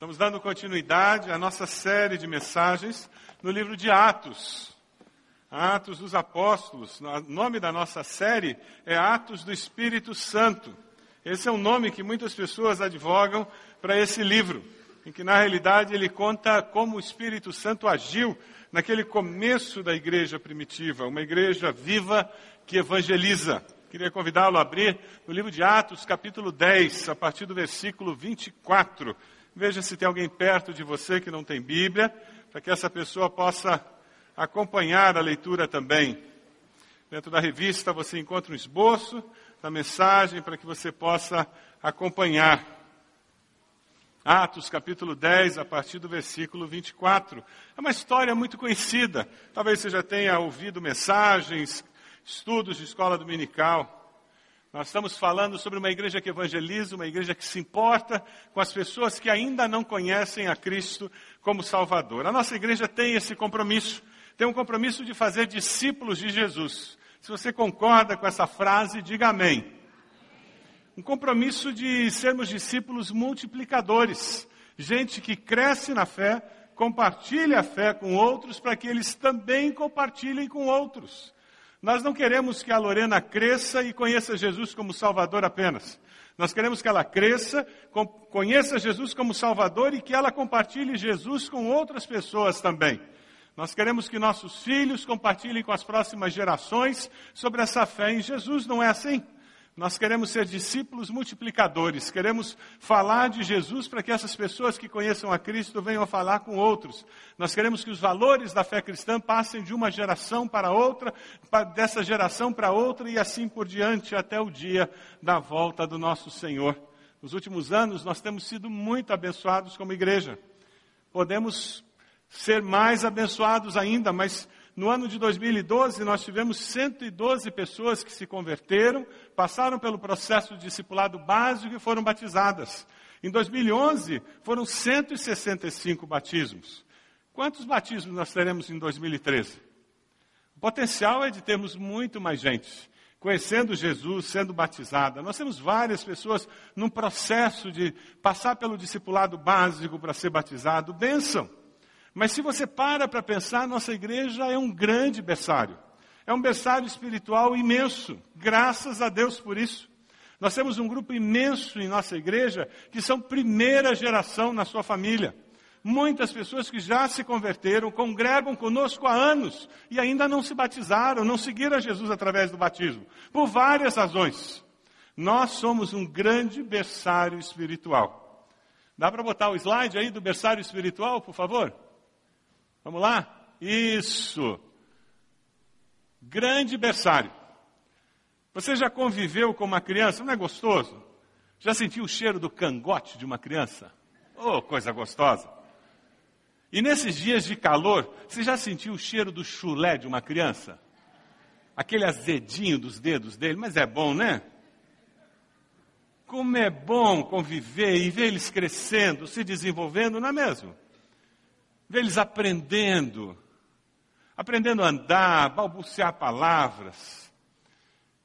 Estamos dando continuidade à nossa série de mensagens no livro de Atos. Atos dos Apóstolos. O nome da nossa série é Atos do Espírito Santo. Esse é um nome que muitas pessoas advogam para esse livro, em que na realidade ele conta como o Espírito Santo agiu naquele começo da igreja primitiva, uma igreja viva que evangeliza. Queria convidá-lo a abrir no livro de Atos, capítulo 10, a partir do versículo 24. Veja se tem alguém perto de você que não tem Bíblia, para que essa pessoa possa acompanhar a leitura também. Dentro da revista você encontra um esboço da mensagem para que você possa acompanhar. Atos capítulo 10, a partir do versículo 24. É uma história muito conhecida. Talvez você já tenha ouvido mensagens, estudos de escola dominical. Nós estamos falando sobre uma igreja que evangeliza, uma igreja que se importa com as pessoas que ainda não conhecem a Cristo como Salvador. A nossa igreja tem esse compromisso, tem um compromisso de fazer discípulos de Jesus. Se você concorda com essa frase, diga amém. Um compromisso de sermos discípulos multiplicadores, gente que cresce na fé, compartilha a fé com outros para que eles também compartilhem com outros. Nós não queremos que a Lorena cresça e conheça Jesus como Salvador apenas. Nós queremos que ela cresça, conheça Jesus como Salvador e que ela compartilhe Jesus com outras pessoas também. Nós queremos que nossos filhos compartilhem com as próximas gerações sobre essa fé em Jesus, não é assim? Nós queremos ser discípulos multiplicadores, queremos falar de Jesus para que essas pessoas que conheçam a Cristo venham a falar com outros. Nós queremos que os valores da fé cristã passem de uma geração para outra, dessa geração para outra e assim por diante até o dia da volta do nosso Senhor. Nos últimos anos nós temos sido muito abençoados como igreja. Podemos ser mais abençoados ainda, mas no ano de 2012, nós tivemos 112 pessoas que se converteram, passaram pelo processo de discipulado básico e foram batizadas. Em 2011, foram 165 batismos. Quantos batismos nós teremos em 2013? O potencial é de termos muito mais gente conhecendo Jesus, sendo batizada. Nós temos várias pessoas num processo de passar pelo discipulado básico para ser batizado. Benção. Mas se você para para pensar, nossa igreja é um grande berçário. É um berçário espiritual imenso. Graças a Deus por isso. Nós temos um grupo imenso em nossa igreja que são primeira geração na sua família. Muitas pessoas que já se converteram, congregam conosco há anos e ainda não se batizaram, não seguiram a Jesus através do batismo, por várias razões. Nós somos um grande berçário espiritual. Dá para botar o slide aí do berçário espiritual, por favor? Vamos lá? Isso. Grande berçário. Você já conviveu com uma criança? Não é gostoso? Já sentiu o cheiro do cangote de uma criança? Oh, coisa gostosa. E nesses dias de calor, você já sentiu o cheiro do chulé de uma criança? Aquele azedinho dos dedos dele, mas é bom, né? Como é bom conviver e ver eles crescendo, se desenvolvendo, não é mesmo? Ver eles aprendendo, aprendendo a andar, balbuciar palavras.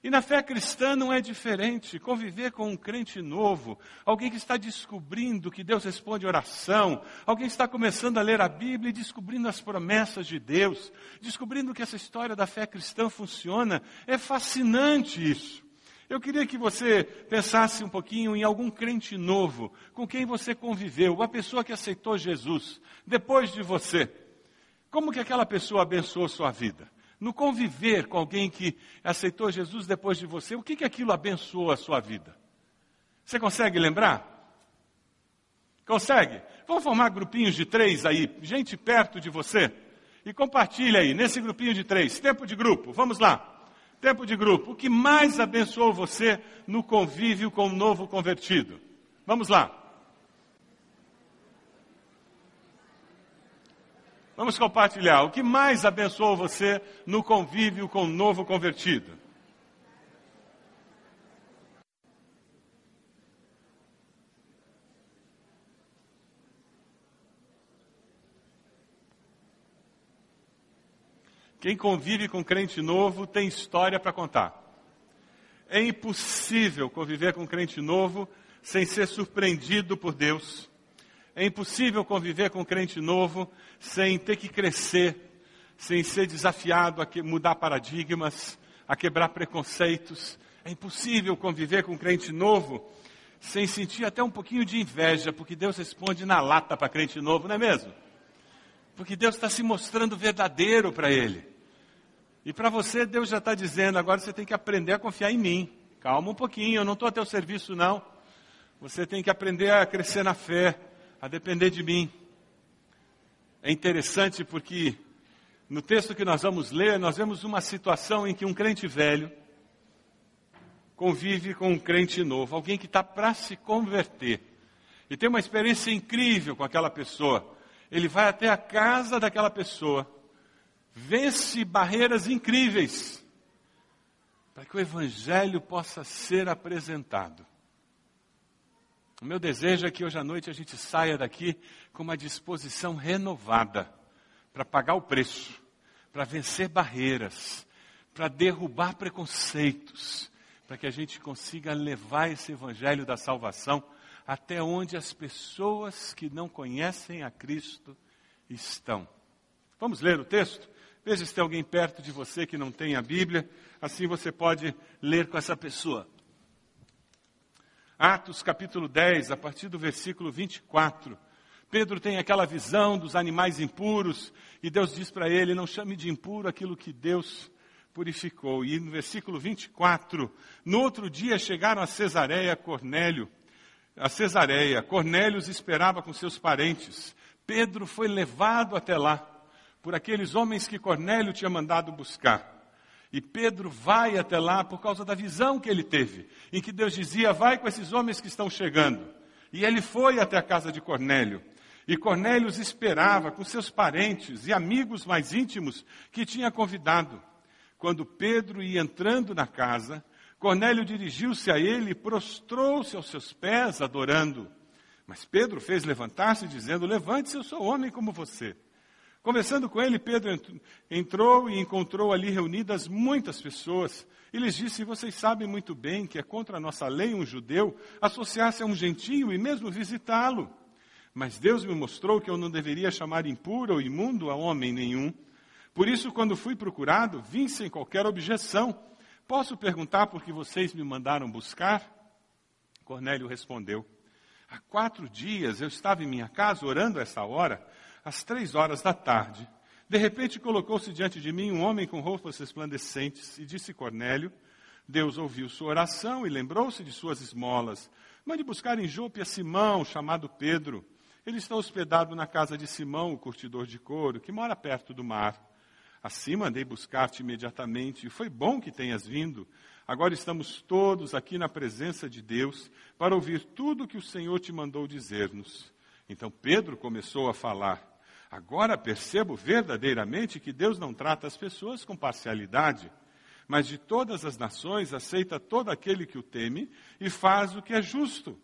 E na fé cristã não é diferente. Conviver com um crente novo, alguém que está descobrindo que Deus responde oração, alguém que está começando a ler a Bíblia e descobrindo as promessas de Deus, descobrindo que essa história da fé cristã funciona, é fascinante isso. Eu queria que você pensasse um pouquinho em algum crente novo com quem você conviveu, uma pessoa que aceitou Jesus depois de você. Como que aquela pessoa abençoou sua vida? No conviver com alguém que aceitou Jesus depois de você, o que que aquilo abençoou a sua vida? Você consegue lembrar? Consegue? Vamos formar grupinhos de três aí, gente perto de você, e compartilha aí, nesse grupinho de três, tempo de grupo, vamos lá. Tempo de grupo. O que mais abençoou você no convívio com o novo convertido? Vamos lá. Vamos compartilhar. O que mais abençoou você no convívio com o novo convertido? Quem convive com crente novo tem história para contar. É impossível conviver com crente novo sem ser surpreendido por Deus, É impossível conviver com crente novo sem ter que crescer, sem ser desafiado a mudar paradigmas, a quebrar preconceitos. É impossível conviver com crente novo sem sentir até um pouquinho de inveja, porque Deus responde na lata para crente novo, não é mesmo? Porque Deus está se mostrando verdadeiro para ele. E para você, Deus já está dizendo: agora você tem que aprender a confiar em mim. Calma um pouquinho, eu não estou a teu serviço, não. Você tem que aprender a crescer na fé, a depender de mim. É interessante porque no texto que nós vamos ler, nós vemos uma situação em que um crente velho convive com um crente novo, alguém que está para se converter. E tem uma experiência incrível com aquela pessoa. Ele vai até a casa daquela pessoa, vence barreiras incríveis, para que o Evangelho possa ser apresentado. O meu desejo é que hoje à noite a gente saia daqui com uma disposição renovada para pagar o preço, para vencer barreiras, para derrubar preconceitos, para que a gente consiga levar esse evangelho da salvação até onde as pessoas que não conhecem a Cristo estão. Vamos ler o texto? Veja se tem alguém perto de você que não tem a Bíblia, assim você pode ler com essa pessoa. Atos capítulo 10, a partir do versículo 24. Pedro tem aquela visão dos animais impuros e Deus diz para ele: Não chame de impuro aquilo que Deus purificou. E no versículo 24, no outro dia chegaram a Cesareia Cornélio. A Cesareia, Cornélio os esperava com seus parentes. Pedro foi levado até lá por aqueles homens que Cornélio tinha mandado buscar. E Pedro vai até lá por causa da visão que ele teve, em que Deus dizia: Vai com esses homens que estão chegando. E ele foi até a casa de Cornélio. E Cornélio os esperava com seus parentes e amigos mais íntimos que tinha convidado. Quando Pedro ia entrando na casa, Cornélio dirigiu-se a ele e prostrou-se aos seus pés, adorando. Mas Pedro fez levantar-se, dizendo: Levante-se, eu sou homem como você. Conversando com ele, Pedro entrou e encontrou ali reunidas muitas pessoas. E lhes disse: Vocês sabem muito bem que é contra a nossa lei um judeu associar-se a um gentio e mesmo visitá-lo. Mas Deus me mostrou que eu não deveria chamar impuro ou imundo a homem nenhum por isso, quando fui procurado, vim sem qualquer objeção. Posso perguntar por que vocês me mandaram buscar? Cornélio respondeu: Há quatro dias eu estava em minha casa orando essa hora, às três horas da tarde. De repente colocou-se diante de mim um homem com roupas resplandecentes e disse Cornélio: Deus ouviu sua oração e lembrou-se de suas esmolas. Mande buscar em Jope a Simão, chamado Pedro. Ele está hospedado na casa de Simão, o curtidor de couro, que mora perto do mar. Assim mandei buscar-te imediatamente, e foi bom que tenhas vindo. Agora estamos todos aqui na presença de Deus para ouvir tudo o que o Senhor te mandou dizer-nos. Então Pedro começou a falar. Agora percebo verdadeiramente que Deus não trata as pessoas com parcialidade, mas de todas as nações aceita todo aquele que o teme e faz o que é justo.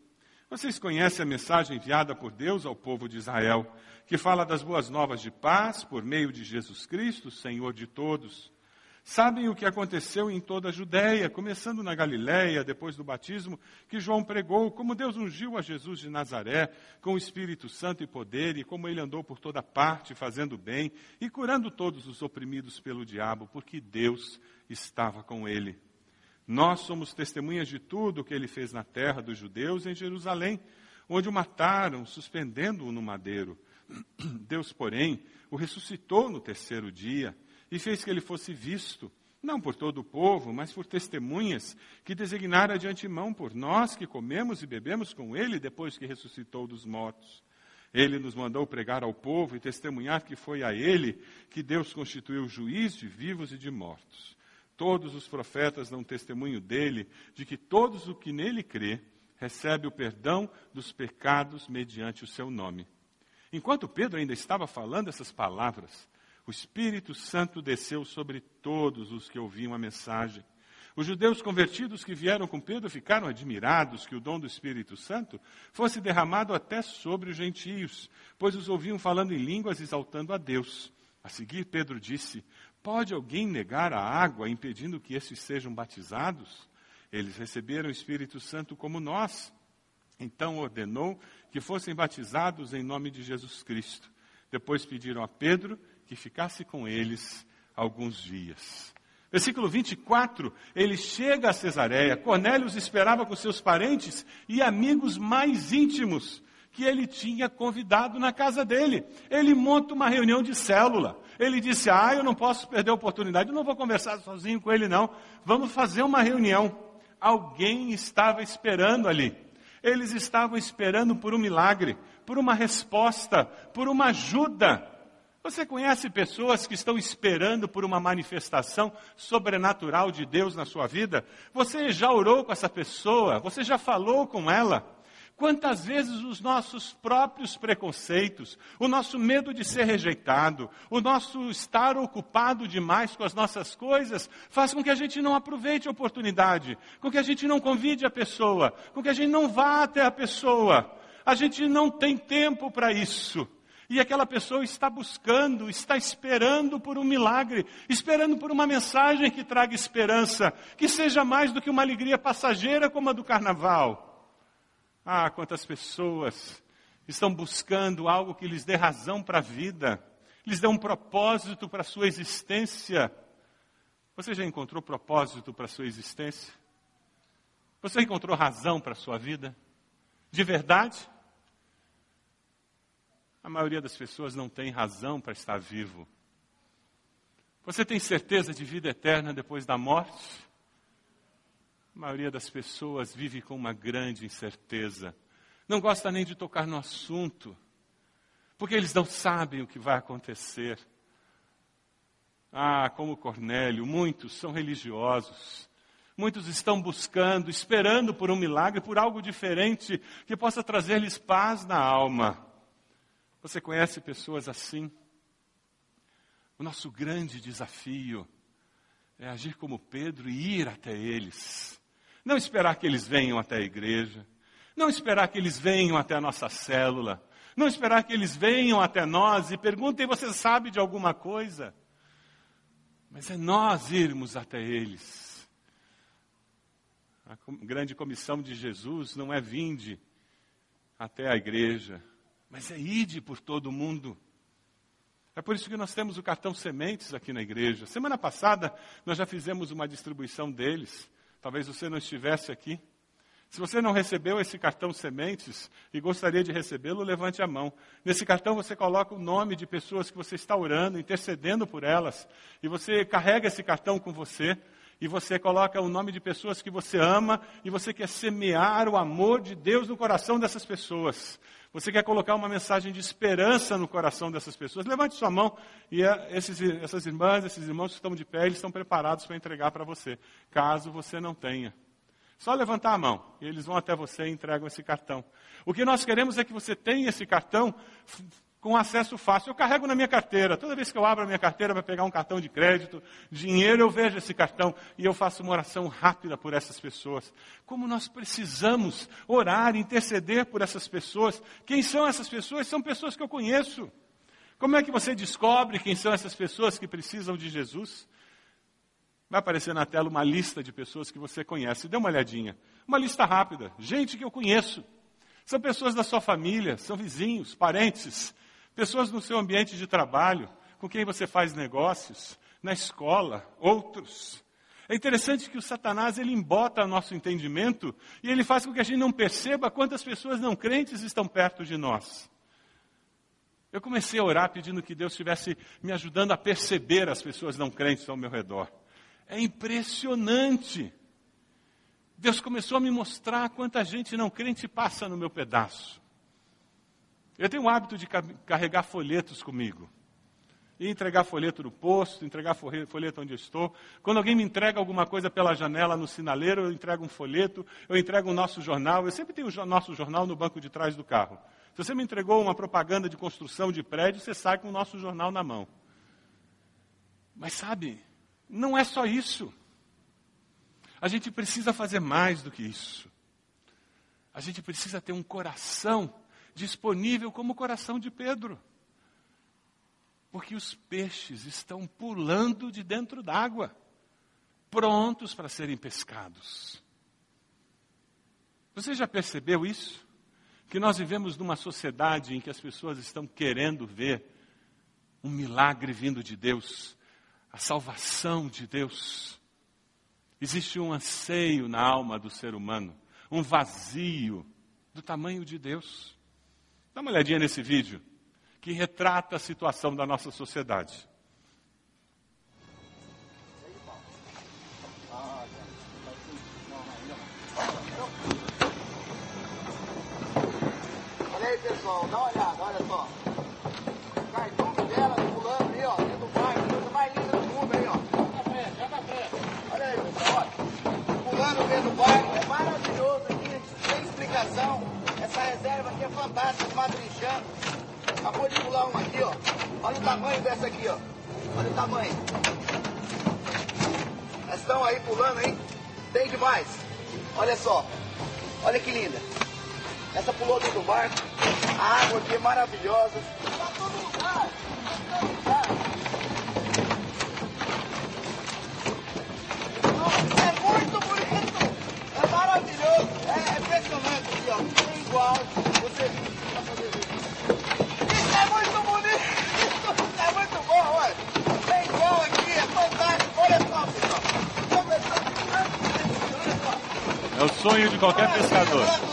Vocês conhecem a mensagem enviada por Deus ao povo de Israel que fala das boas novas de paz por meio de Jesus Cristo, Senhor de todos. Sabem o que aconteceu em toda a Judéia, começando na Galiléia, depois do batismo, que João pregou, como Deus ungiu a Jesus de Nazaré com o Espírito Santo e poder, e como ele andou por toda parte, fazendo bem e curando todos os oprimidos pelo diabo, porque Deus estava com ele. Nós somos testemunhas de tudo o que ele fez na terra dos judeus em Jerusalém, onde o mataram, suspendendo-o no madeiro. Deus, porém, o ressuscitou no terceiro dia e fez que ele fosse visto, não por todo o povo, mas por testemunhas que designaram de antemão por nós que comemos e bebemos com ele depois que ressuscitou dos mortos. Ele nos mandou pregar ao povo e testemunhar que foi a ele que Deus constituiu juiz de vivos e de mortos. Todos os profetas dão testemunho dele, de que todos o que nele crê recebe o perdão dos pecados mediante o seu nome. Enquanto Pedro ainda estava falando essas palavras, o Espírito Santo desceu sobre todos os que ouviam a mensagem. Os judeus convertidos que vieram com Pedro ficaram admirados que o dom do Espírito Santo fosse derramado até sobre os gentios, pois os ouviam falando em línguas exaltando a Deus. A seguir, Pedro disse: Pode alguém negar a água impedindo que esses sejam batizados? Eles receberam o Espírito Santo como nós. Então ordenou que fossem batizados em nome de Jesus Cristo. Depois pediram a Pedro que ficasse com eles alguns dias. Versículo 24, ele chega a Cesareia. Cornélio os esperava com seus parentes e amigos mais íntimos que ele tinha convidado na casa dele. Ele monta uma reunião de célula. Ele disse: Ah, eu não posso perder a oportunidade, eu não vou conversar sozinho com ele, não. Vamos fazer uma reunião. Alguém estava esperando ali. Eles estavam esperando por um milagre, por uma resposta, por uma ajuda. Você conhece pessoas que estão esperando por uma manifestação sobrenatural de Deus na sua vida? Você já orou com essa pessoa? Você já falou com ela? Quantas vezes os nossos próprios preconceitos, o nosso medo de ser rejeitado, o nosso estar ocupado demais com as nossas coisas, faz com que a gente não aproveite a oportunidade, com que a gente não convide a pessoa, com que a gente não vá até a pessoa. A gente não tem tempo para isso. E aquela pessoa está buscando, está esperando por um milagre, esperando por uma mensagem que traga esperança, que seja mais do que uma alegria passageira como a do carnaval. Ah, quantas pessoas estão buscando algo que lhes dê razão para a vida, lhes dê um propósito para a sua existência. Você já encontrou propósito para a sua existência? Você encontrou razão para a sua vida? De verdade? A maioria das pessoas não tem razão para estar vivo. Você tem certeza de vida eterna depois da morte? A maioria das pessoas vive com uma grande incerteza. Não gosta nem de tocar no assunto, porque eles não sabem o que vai acontecer. Ah, como Cornélio, muitos são religiosos. Muitos estão buscando, esperando por um milagre, por algo diferente que possa trazer-lhes paz na alma. Você conhece pessoas assim? O nosso grande desafio é agir como Pedro e ir até eles. Não esperar que eles venham até a igreja. Não esperar que eles venham até a nossa célula. Não esperar que eles venham até nós e perguntem: você sabe de alguma coisa? Mas é nós irmos até eles. A grande comissão de Jesus não é vinde até a igreja, mas é ide por todo mundo. É por isso que nós temos o cartão Sementes aqui na igreja. Semana passada nós já fizemos uma distribuição deles. Talvez você não estivesse aqui. Se você não recebeu esse cartão sementes e gostaria de recebê-lo, levante a mão. Nesse cartão você coloca o nome de pessoas que você está orando, intercedendo por elas. E você carrega esse cartão com você. E você coloca o nome de pessoas que você ama. E você quer semear o amor de Deus no coração dessas pessoas. Você quer colocar uma mensagem de esperança no coração dessas pessoas? Levante sua mão e é, esses, essas irmãs, esses irmãos que estão de pé, eles estão preparados para entregar para você, caso você não tenha. Só levantar a mão e eles vão até você e entregam esse cartão. O que nós queremos é que você tenha esse cartão com acesso fácil. Eu carrego na minha carteira. Toda vez que eu abro a minha carteira para pegar um cartão de crédito, dinheiro, eu vejo esse cartão e eu faço uma oração rápida por essas pessoas. Como nós precisamos orar, interceder por essas pessoas. Quem são essas pessoas? São pessoas que eu conheço. Como é que você descobre quem são essas pessoas que precisam de Jesus? Vai aparecer na tela uma lista de pessoas que você conhece. Dê uma olhadinha. Uma lista rápida. Gente que eu conheço. São pessoas da sua família, são vizinhos, parentes, pessoas no seu ambiente de trabalho, com quem você faz negócios, na escola, outros. É interessante que o Satanás ele embota nosso entendimento e ele faz com que a gente não perceba quantas pessoas não crentes estão perto de nós. Eu comecei a orar pedindo que Deus estivesse me ajudando a perceber as pessoas não crentes ao meu redor. É impressionante. Deus começou a me mostrar quanta gente não crente passa no meu pedaço. Eu tenho o hábito de carregar folhetos comigo. E entregar folheto no posto, entregar folheto onde eu estou. Quando alguém me entrega alguma coisa pela janela no sinaleiro, eu entrego um folheto, eu entrego o nosso jornal. Eu sempre tenho o nosso jornal no banco de trás do carro. Se você me entregou uma propaganda de construção de prédio, você sai com o nosso jornal na mão. Mas sabe, não é só isso. A gente precisa fazer mais do que isso. A gente precisa ter um coração disponível como o coração de Pedro. Porque os peixes estão pulando de dentro d'água, prontos para serem pescados. Você já percebeu isso? que nós vivemos numa sociedade em que as pessoas estão querendo ver um milagre vindo de Deus, a salvação de Deus. Existe um anseio na alma do ser humano, um vazio do tamanho de Deus. Dá uma olhadinha nesse vídeo, que retrata a situação da nossa sociedade. Olha aí, pessoal, dá uma olhada, olha só. Cartão dela pulando ali, ó, dentro do barco, coisa mais linda do mundo aí, ó. Olha aí, pessoal, olha. Pulando dentro do barco, é maravilhoso aqui, sem explicação. Essa reserva aqui é fantástica, madrinchando. Acabou de pular uma aqui, ó. Olha o tamanho dessa aqui, ó. Olha o tamanho. Elas estão aí pulando, hein? Tem demais. Olha só. Olha que linda. Essa pulou dentro do barco. A água aqui é maravilhosa. Tá todo lugar. Tá todo lugar. Nossa, é muito bonito. É maravilhoso. É impressionante aqui, ó. Igual. Você pra fazer isso. Isso é muito bonito. Isso é muito bom, olha. Tem igual aqui. É fantástico. Olha só, pessoal. É o sonho de qualquer pescador.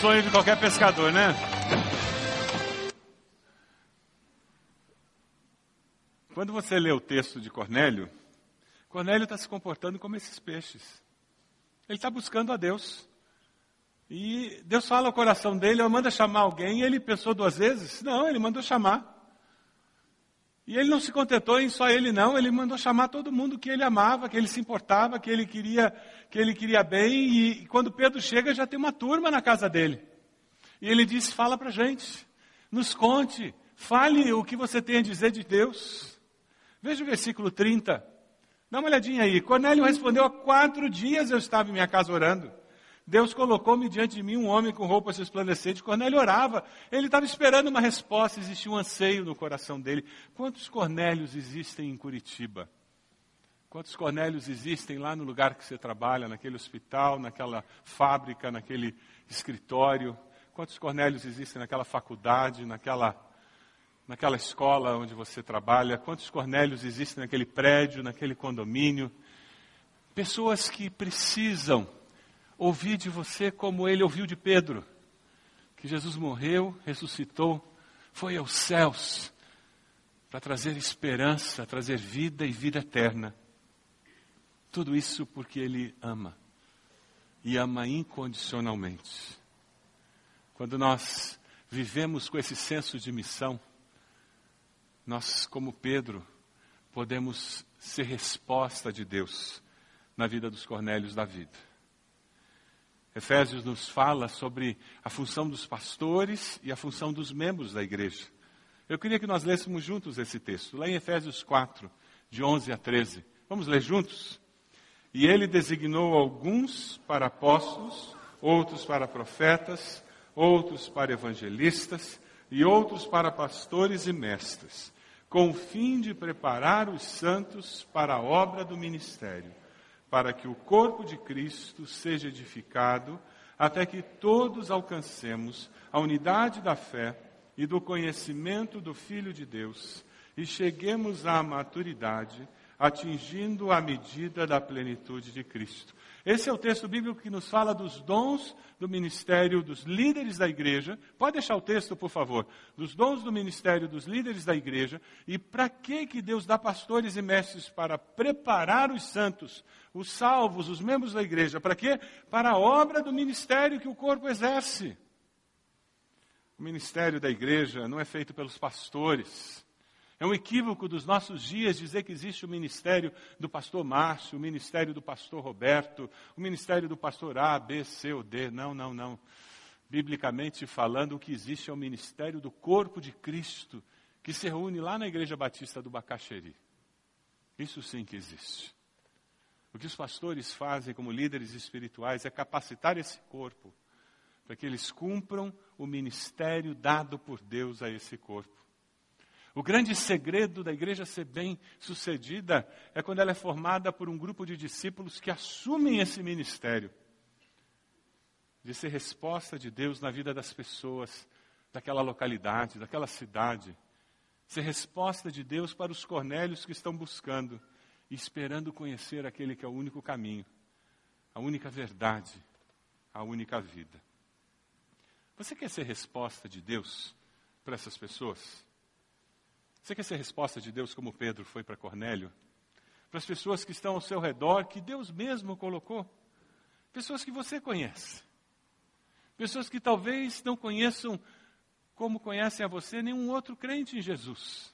Sonho de qualquer pescador, né? Quando você lê o texto de Cornélio, Cornélio está se comportando como esses peixes. Ele está buscando a Deus. E Deus fala ao coração dele, ele manda chamar alguém, e ele pensou duas vezes? Não, ele mandou chamar. E ele não se contentou em só ele não, ele mandou chamar todo mundo que ele amava, que ele se importava, que ele queria, que ele queria bem, e quando Pedro chega já tem uma turma na casa dele. E ele disse: "Fala pra gente, nos conte, fale o que você tem a dizer de Deus". Veja o versículo 30. Dá uma olhadinha aí. Cornélio respondeu: "Há quatro dias eu estava em minha casa orando. Deus colocou-me diante de mim um homem com roupas resplandecentes. Cornélio orava. Ele estava esperando uma resposta, existia um anseio no coração dele. Quantos Cornélios existem em Curitiba? Quantos Cornélios existem lá no lugar que você trabalha, naquele hospital, naquela fábrica, naquele escritório? Quantos Cornélios existem naquela faculdade, naquela, naquela escola onde você trabalha? Quantos Cornélios existem naquele prédio, naquele condomínio? Pessoas que precisam ouvir de você como ele ouviu de Pedro, que Jesus morreu, ressuscitou, foi aos céus para trazer esperança, trazer vida e vida eterna. Tudo isso porque ele ama e ama incondicionalmente. Quando nós vivemos com esse senso de missão, nós, como Pedro, podemos ser resposta de Deus na vida dos Cornélios da vida. Efésios nos fala sobre a função dos pastores e a função dos membros da igreja. Eu queria que nós lêssemos juntos esse texto, lá em Efésios 4, de 11 a 13. Vamos ler juntos? E ele designou alguns para apóstolos, outros para profetas, outros para evangelistas e outros para pastores e mestres, com o fim de preparar os santos para a obra do ministério, para que o corpo de Cristo seja edificado até que todos alcancemos a unidade da fé e do conhecimento do Filho de Deus e cheguemos à maturidade, atingindo a medida da plenitude de Cristo. Esse é o texto bíblico que nos fala dos dons do ministério dos líderes da igreja. Pode deixar o texto, por favor. Dos dons do ministério dos líderes da igreja. E para que que Deus dá pastores e mestres para preparar os santos, os salvos, os membros da igreja? Para quê? Para a obra do ministério que o corpo exerce. O ministério da igreja não é feito pelos pastores. É um equívoco dos nossos dias dizer que existe o ministério do pastor Márcio, o ministério do pastor Roberto, o ministério do pastor A, B, C ou D. Não, não, não. Biblicamente falando, o que existe é o ministério do corpo de Cristo, que se reúne lá na Igreja Batista do Bacaxeri. Isso sim que existe. O que os pastores fazem como líderes espirituais é capacitar esse corpo para que eles cumpram o ministério dado por Deus a esse corpo. O grande segredo da igreja ser bem sucedida é quando ela é formada por um grupo de discípulos que assumem esse ministério de ser resposta de Deus na vida das pessoas daquela localidade, daquela cidade. Ser resposta de Deus para os cornélios que estão buscando e esperando conhecer aquele que é o único caminho, a única verdade, a única vida. Você quer ser resposta de Deus para essas pessoas? Você quer ser resposta de Deus como Pedro foi para Cornélio? Para as pessoas que estão ao seu redor, que Deus mesmo colocou. Pessoas que você conhece. Pessoas que talvez não conheçam como conhecem a você nenhum outro crente em Jesus.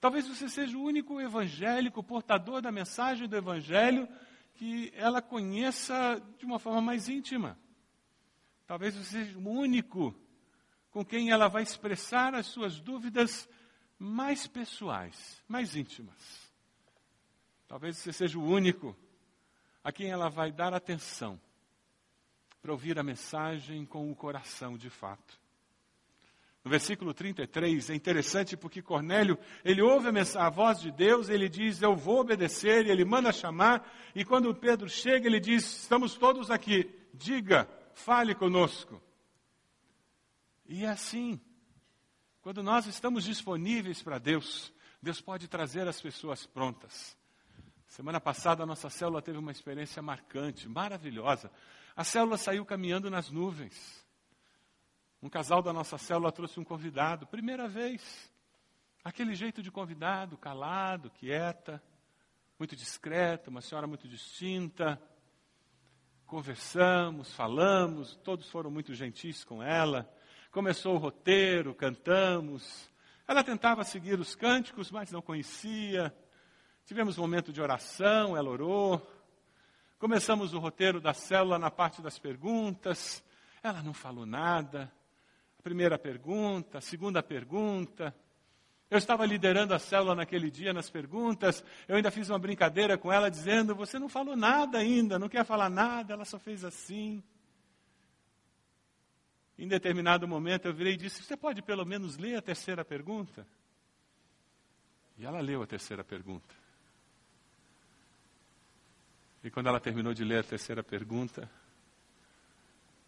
Talvez você seja o único evangélico, portador da mensagem do evangelho, que ela conheça de uma forma mais íntima. Talvez você seja o único com quem ela vai expressar as suas dúvidas mais pessoais, mais íntimas. Talvez você seja o único a quem ela vai dar atenção para ouvir a mensagem com o coração de fato. No versículo 33 é interessante porque Cornélio, ele ouve a, voz de Deus, ele diz, eu vou obedecer, e ele manda chamar, e quando Pedro chega, ele diz, estamos todos aqui, diga, fale conosco. E é assim, quando nós estamos disponíveis para Deus, Deus pode trazer as pessoas prontas. Semana passada a nossa célula teve uma experiência marcante, maravilhosa. A célula saiu caminhando nas nuvens. Um casal da nossa célula trouxe um convidado, primeira vez. Aquele jeito de convidado, calado, quieta, muito discreto, uma senhora muito distinta. Conversamos, falamos, todos foram muito gentis com ela. Começou o roteiro, cantamos. Ela tentava seguir os cânticos, mas não conhecia. Tivemos um momento de oração, ela orou. Começamos o roteiro da célula na parte das perguntas. Ela não falou nada. A primeira pergunta, a segunda pergunta. Eu estava liderando a célula naquele dia nas perguntas. Eu ainda fiz uma brincadeira com ela dizendo: Você não falou nada ainda, não quer falar nada. Ela só fez assim. Em determinado momento eu virei e disse: Você pode pelo menos ler a terceira pergunta? E ela leu a terceira pergunta. E quando ela terminou de ler a terceira pergunta,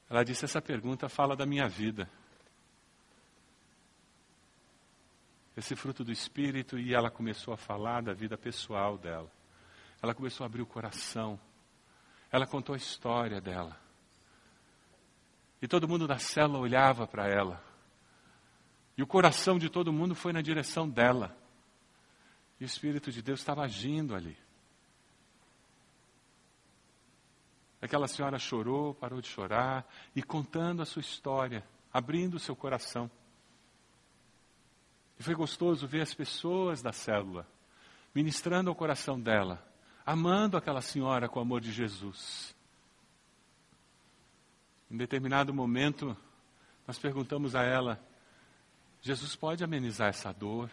ela disse: Essa pergunta fala da minha vida. Esse fruto do Espírito, e ela começou a falar da vida pessoal dela. Ela começou a abrir o coração. Ela contou a história dela. E todo mundo da célula olhava para ela. E o coração de todo mundo foi na direção dela. E o Espírito de Deus estava agindo ali. Aquela senhora chorou, parou de chorar e contando a sua história, abrindo o seu coração. E foi gostoso ver as pessoas da célula ministrando ao coração dela, amando aquela senhora com o amor de Jesus. Em determinado momento, nós perguntamos a ela: Jesus pode amenizar essa dor?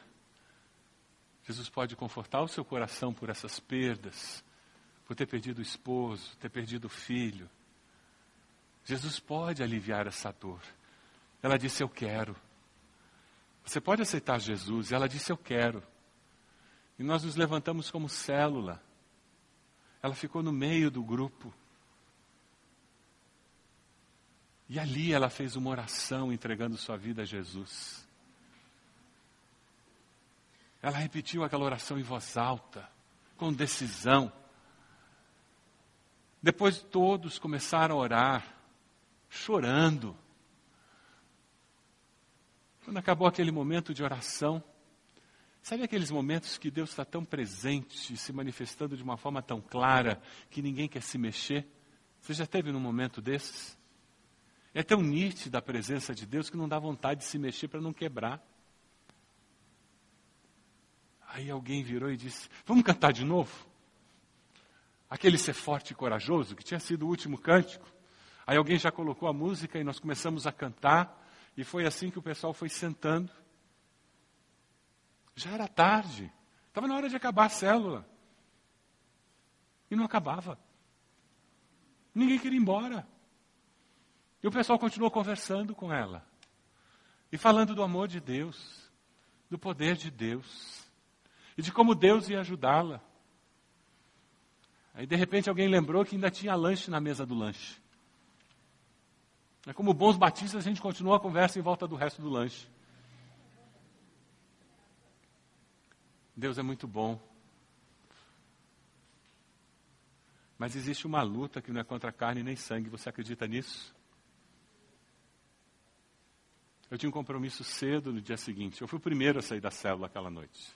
Jesus pode confortar o seu coração por essas perdas? por ter perdido o esposo, ter perdido o filho. Jesus pode aliviar essa dor. Ela disse: Eu quero. Você pode aceitar Jesus? Ela disse: Eu quero. E nós nos levantamos como célula. Ela ficou no meio do grupo. E ali ela fez uma oração entregando sua vida a Jesus. Ela repetiu aquela oração em voz alta, com decisão. Depois todos começaram a orar, chorando. Quando acabou aquele momento de oração, sabe aqueles momentos que Deus está tão presente, se manifestando de uma forma tão clara, que ninguém quer se mexer? Você já teve num momento desses? É tão nítida a presença de Deus que não dá vontade de se mexer para não quebrar. Aí alguém virou e disse: Vamos cantar de novo? Aquele ser forte e corajoso, que tinha sido o último cântico. Aí alguém já colocou a música e nós começamos a cantar. E foi assim que o pessoal foi sentando. Já era tarde. Estava na hora de acabar a célula. E não acabava. Ninguém queria ir embora. E o pessoal continuou conversando com ela. E falando do amor de Deus, do poder de Deus. E de como Deus ia ajudá-la. Aí de repente alguém lembrou que ainda tinha lanche na mesa do lanche. É como bons batistas, a gente continua a conversa em volta do resto do lanche. Deus é muito bom. Mas existe uma luta que não é contra carne nem sangue. Você acredita nisso? Eu tinha um compromisso cedo no dia seguinte. Eu fui o primeiro a sair da célula aquela noite.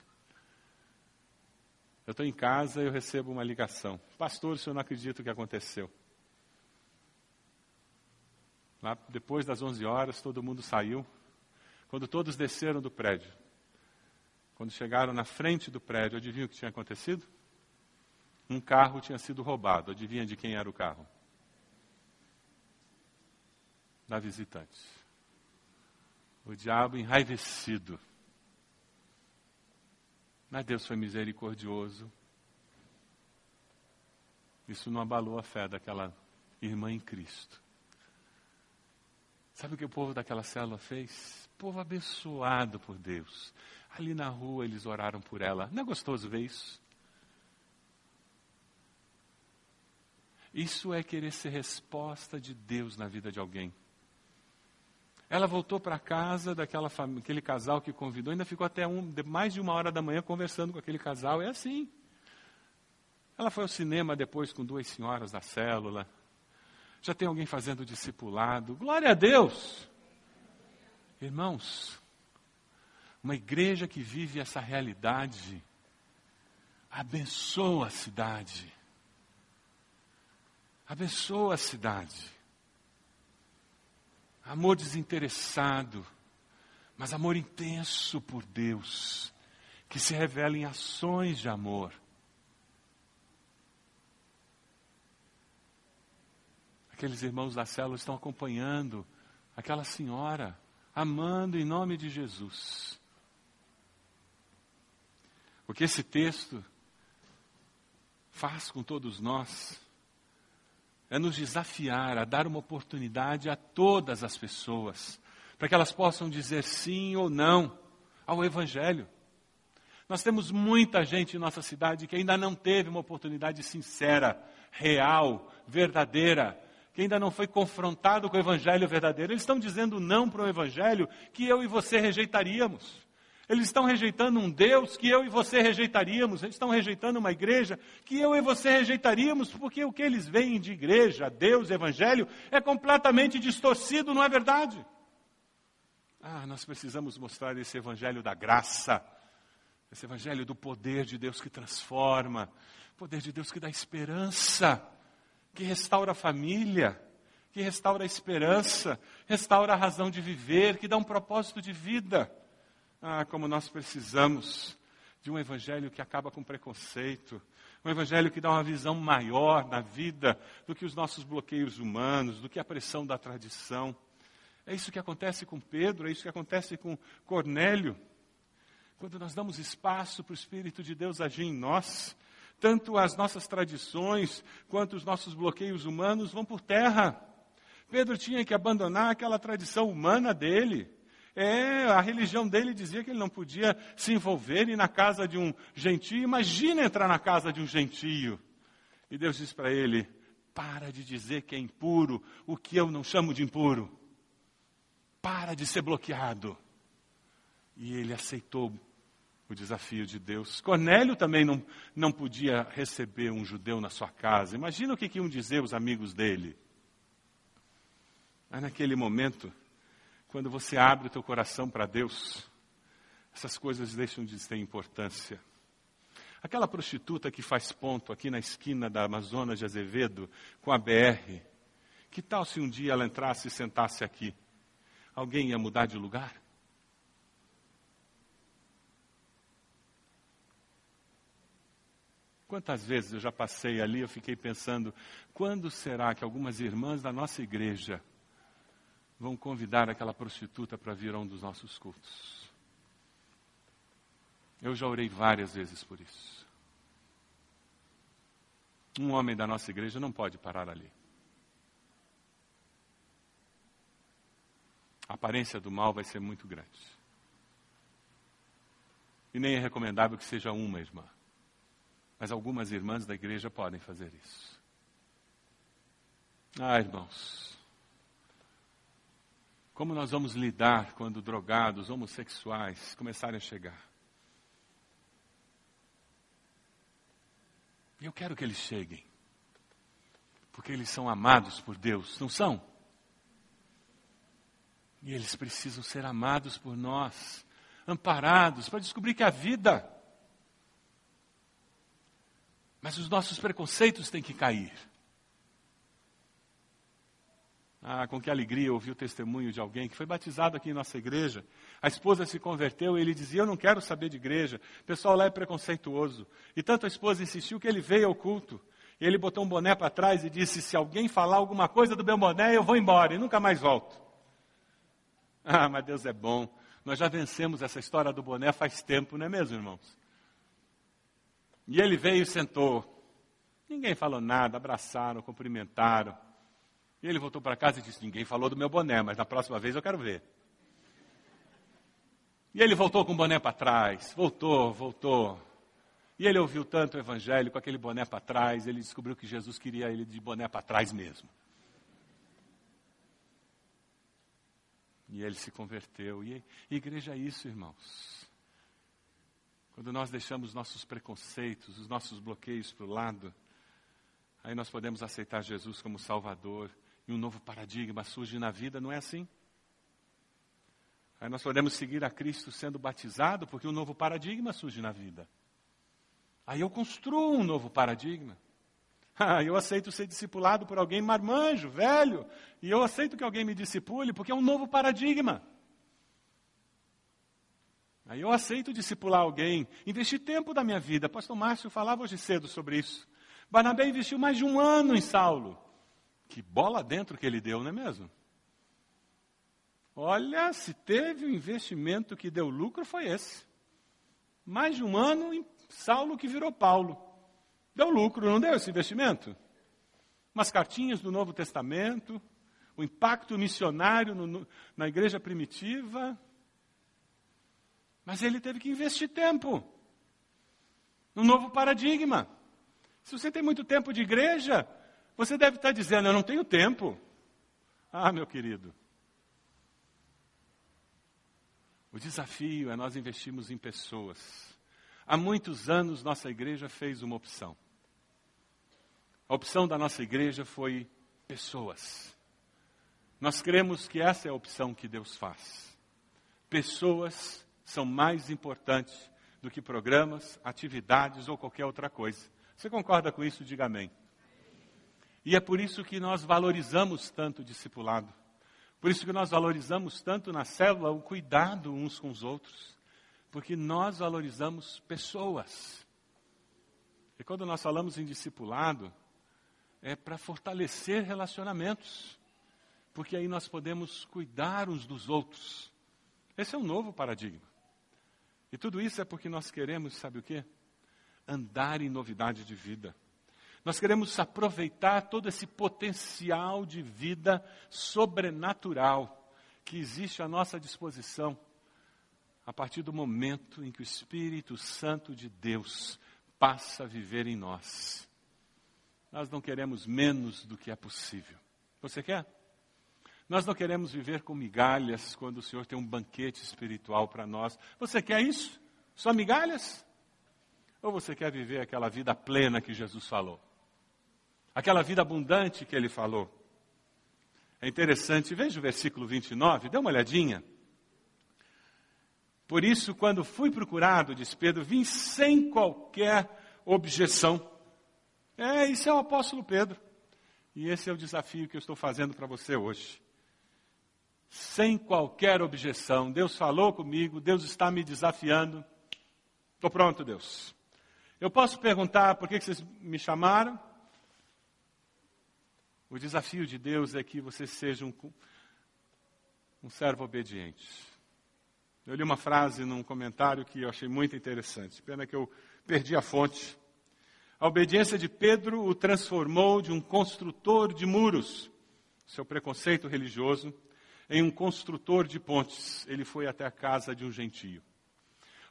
Eu estou em casa e eu recebo uma ligação. Pastor, o senhor não acredita o que aconteceu. Lá, depois das 11 horas, todo mundo saiu. Quando todos desceram do prédio, quando chegaram na frente do prédio, adivinha o que tinha acontecido? Um carro tinha sido roubado. Adivinha de quem era o carro? Da visitante. O diabo enraivecido. Mas Deus foi misericordioso. Isso não abalou a fé daquela irmã em Cristo. Sabe o que o povo daquela célula fez? Povo abençoado por Deus. Ali na rua eles oraram por ela. Não é gostoso ver isso? Isso é querer ser resposta de Deus na vida de alguém. Ela voltou para casa daquela aquele casal que convidou, ainda ficou até um, mais de uma hora da manhã conversando com aquele casal. É assim. Ela foi ao cinema depois com duas senhoras da célula já tem alguém fazendo discipulado. Glória a Deus! Irmãos, uma igreja que vive essa realidade abençoa a cidade. Abençoa a cidade. Amor desinteressado, mas amor intenso por Deus, que se revela em ações de amor. Aqueles irmãos da célula estão acompanhando aquela senhora, amando em nome de Jesus. O que esse texto faz com todos nós é nos desafiar a dar uma oportunidade a todas as pessoas, para que elas possam dizer sim ou não ao Evangelho. Nós temos muita gente em nossa cidade que ainda não teve uma oportunidade sincera, real, verdadeira que ainda não foi confrontado com o Evangelho verdadeiro. Eles estão dizendo não para o Evangelho que eu e você rejeitaríamos. Eles estão rejeitando um Deus que eu e você rejeitaríamos. Eles estão rejeitando uma igreja que eu e você rejeitaríamos, porque o que eles veem de igreja, Deus, Evangelho, é completamente distorcido, não é verdade? Ah, nós precisamos mostrar esse Evangelho da graça, esse Evangelho do poder de Deus que transforma, poder de Deus que dá esperança que restaura a família, que restaura a esperança, restaura a razão de viver, que dá um propósito de vida. Ah, como nós precisamos de um evangelho que acaba com preconceito, um evangelho que dá uma visão maior na vida do que os nossos bloqueios humanos, do que a pressão da tradição. É isso que acontece com Pedro, é isso que acontece com Cornélio. Quando nós damos espaço para o Espírito de Deus agir em nós, Tanto as nossas tradições quanto os nossos bloqueios humanos vão por terra. Pedro tinha que abandonar aquela tradição humana dele. É, a religião dele dizia que ele não podia se envolver ir na casa de um gentio. Imagina entrar na casa de um gentio. E Deus diz para ele: para de dizer que é impuro o que eu não chamo de impuro. Para de ser bloqueado. E ele aceitou o desafio de Deus. Cornélio também não, não podia receber um judeu na sua casa. Imagina o que, que iam dizer os amigos dele. Mas naquele momento, quando você abre o teu coração para Deus, essas coisas deixam de ter importância. Aquela prostituta que faz ponto aqui na esquina da Amazonas de Azevedo com a BR, que tal se um dia ela entrasse e sentasse aqui? Alguém ia mudar de lugar? Quantas vezes eu já passei ali, eu fiquei pensando, quando será que algumas irmãs da nossa igreja vão convidar aquela prostituta para vir a um dos nossos cultos? Eu já orei várias vezes por isso. Um homem da nossa igreja não pode parar ali. A aparência do mal vai ser muito grande. E nem é recomendável que seja uma irmã. Mas algumas irmãs da igreja podem fazer isso. Ah, irmãos. Como nós vamos lidar quando drogados, homossexuais começarem a chegar? Eu quero que eles cheguem. Porque eles são amados por Deus, não são? E eles precisam ser amados por nós, amparados, para descobrir que a vida mas os nossos preconceitos têm que cair. Ah, com que alegria ouvi o testemunho de alguém que foi batizado aqui em nossa igreja. A esposa se converteu e ele dizia: Eu não quero saber de igreja. O pessoal lá é preconceituoso. E tanto a esposa insistiu que ele veio ao culto. E ele botou um boné para trás e disse: Se alguém falar alguma coisa do meu boné, eu vou embora e nunca mais volto. Ah, mas Deus é bom. Nós já vencemos essa história do boné faz tempo, não é mesmo, irmãos? E ele veio e sentou. Ninguém falou nada, abraçaram, cumprimentaram. E ele voltou para casa e disse: Ninguém falou do meu boné, mas na próxima vez eu quero ver. E ele voltou com o boné para trás, voltou, voltou. E ele ouviu tanto o evangelho com aquele boné para trás, ele descobriu que Jesus queria ele de boné para trás mesmo. E ele se converteu. E igreja é isso, irmãos. Quando nós deixamos nossos preconceitos, os nossos bloqueios para o lado, aí nós podemos aceitar Jesus como Salvador e um novo paradigma surge na vida, não é assim? Aí nós podemos seguir a Cristo sendo batizado, porque um novo paradigma surge na vida. Aí eu construo um novo paradigma. Ah, eu aceito ser discipulado por alguém marmanjo, velho, e eu aceito que alguém me discipule, porque é um novo paradigma. Aí eu aceito discipular alguém, investir tempo da minha vida. Pastor Márcio falava hoje cedo sobre isso. Barnabé investiu mais de um ano em Saulo. Que bola dentro que ele deu, não é mesmo? Olha, se teve um investimento que deu lucro, foi esse. Mais de um ano em Saulo que virou Paulo. Deu lucro, não deu esse investimento? Umas cartinhas do Novo Testamento, o impacto missionário no, na igreja primitiva, mas ele teve que investir tempo num novo paradigma. Se você tem muito tempo de igreja, você deve estar dizendo: Eu não tenho tempo. Ah, meu querido. O desafio é nós investirmos em pessoas. Há muitos anos, nossa igreja fez uma opção. A opção da nossa igreja foi pessoas. Nós cremos que essa é a opção que Deus faz. Pessoas são mais importantes do que programas, atividades ou qualquer outra coisa. Você concorda com isso? Diga amém. E é por isso que nós valorizamos tanto o discipulado. Por isso que nós valorizamos tanto na célula o cuidado uns com os outros. Porque nós valorizamos pessoas. E quando nós falamos em discipulado, é para fortalecer relacionamentos. Porque aí nós podemos cuidar uns dos outros. Esse é um novo paradigma. E tudo isso é porque nós queremos, sabe o quê? andar em novidade de vida. Nós queremos aproveitar todo esse potencial de vida sobrenatural que existe à nossa disposição a partir do momento em que o Espírito Santo de Deus passa a viver em nós. Nós não queremos menos do que é possível. Você quer? Nós não queremos viver com migalhas quando o Senhor tem um banquete espiritual para nós. Você quer isso? Só migalhas? Ou você quer viver aquela vida plena que Jesus falou? Aquela vida abundante que ele falou? É interessante, veja o versículo 29, dê uma olhadinha. Por isso, quando fui procurado, diz Pedro, vim sem qualquer objeção. É, isso é o apóstolo Pedro. E esse é o desafio que eu estou fazendo para você hoje. Sem qualquer objeção. Deus falou comigo, Deus está me desafiando. Estou pronto, Deus. Eu posso perguntar por que vocês me chamaram? O desafio de Deus é que você seja um, um servo obediente. Eu li uma frase num comentário que eu achei muito interessante. Pena que eu perdi a fonte. A obediência de Pedro o transformou de um construtor de muros, seu preconceito religioso, em um construtor de pontes. Ele foi até a casa de um gentio.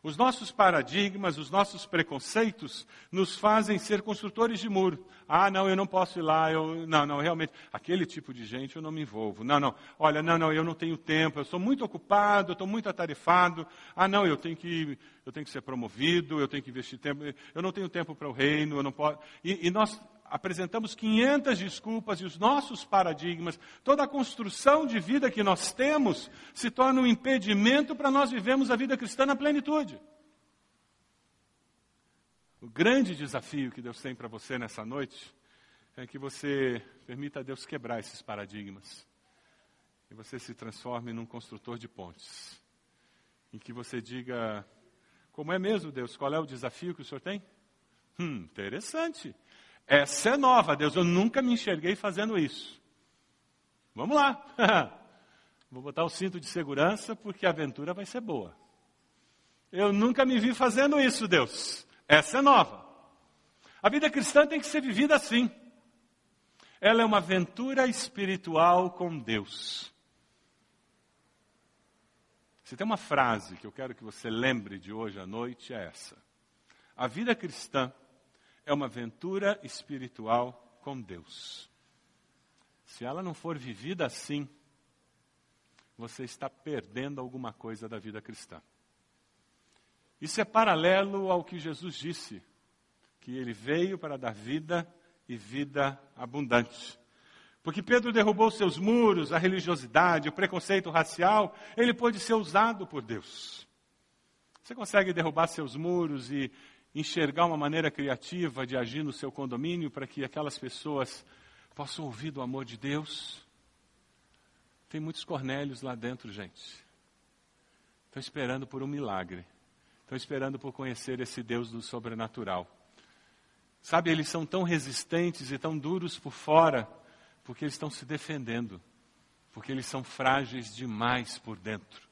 Os nossos paradigmas, os nossos preconceitos nos fazem ser construtores de muro. Ah, não, eu não posso ir lá, eu, não, não, realmente, aquele tipo de gente eu não me envolvo. Não, não, olha, não, não, eu não tenho tempo, eu sou muito ocupado, eu estou muito atarefado. Ah, não, eu tenho que, eu tenho que ser promovido, eu tenho que investir tempo, eu não tenho tempo para o reino, eu não posso. E, e nós apresentamos 500 desculpas e os nossos paradigmas, toda a construção de vida que nós temos, se torna um impedimento para nós vivermos a vida cristã na plenitude. O grande desafio que Deus tem para você nessa noite é que você permita a Deus quebrar esses paradigmas. E você se transforme num construtor de pontes. Em que você diga: Como é mesmo, Deus? Qual é o desafio que o senhor tem? Hum, interessante. Essa é nova, Deus. Eu nunca me enxerguei fazendo isso. Vamos lá. Vou botar o cinto de segurança porque a aventura vai ser boa. Eu nunca me vi fazendo isso, Deus. Essa é nova. A vida cristã tem que ser vivida assim. Ela é uma aventura espiritual com Deus. Se tem uma frase que eu quero que você lembre de hoje à noite, é essa. A vida cristã é uma aventura espiritual com Deus. Se ela não for vivida assim, você está perdendo alguma coisa da vida cristã. Isso é paralelo ao que Jesus disse, que ele veio para dar vida e vida abundante. Porque Pedro derrubou seus muros, a religiosidade, o preconceito racial, ele pôde ser usado por Deus. Você consegue derrubar seus muros e, enxergar uma maneira criativa de agir no seu condomínio para que aquelas pessoas possam ouvir do amor de Deus. Tem muitos Cornélios lá dentro, gente. Estão esperando por um milagre. Estão esperando por conhecer esse Deus do sobrenatural. Sabe, eles são tão resistentes e tão duros por fora, porque eles estão se defendendo, porque eles são frágeis demais por dentro.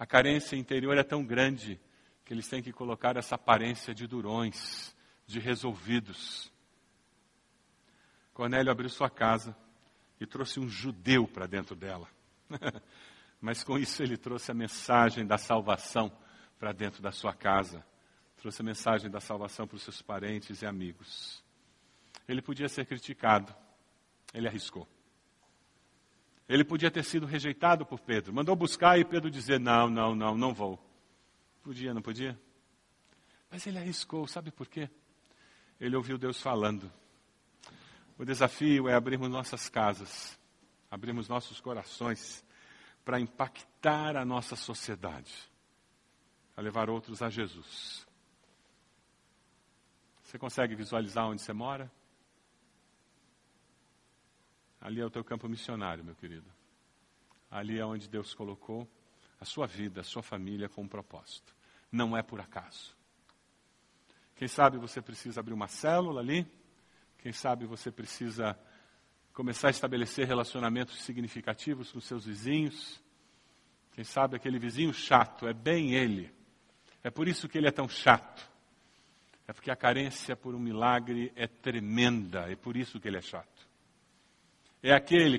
A carência interior é tão grande que eles têm que colocar essa aparência de durões, de resolvidos. Cornélio abriu sua casa e trouxe um judeu para dentro dela. Mas com isso ele trouxe a mensagem da salvação para dentro da sua casa. Trouxe a mensagem da salvação para os seus parentes e amigos. Ele podia ser criticado, ele arriscou. Ele podia ter sido rejeitado por Pedro. Mandou buscar e Pedro dizer: Não, não, não, não vou. Podia, não podia? Mas ele arriscou, sabe por quê? Ele ouviu Deus falando. O desafio é abrirmos nossas casas, abrirmos nossos corações para impactar a nossa sociedade, a levar outros a Jesus. Você consegue visualizar onde você mora? Ali é o teu campo missionário, meu querido. Ali é onde Deus colocou a sua vida, a sua família com um propósito. Não é por acaso. Quem sabe você precisa abrir uma célula ali? Quem sabe você precisa começar a estabelecer relacionamentos significativos com seus vizinhos? Quem sabe aquele vizinho chato é bem ele. É por isso que ele é tão chato. É porque a carência por um milagre é tremenda, é por isso que ele é chato. É aquele que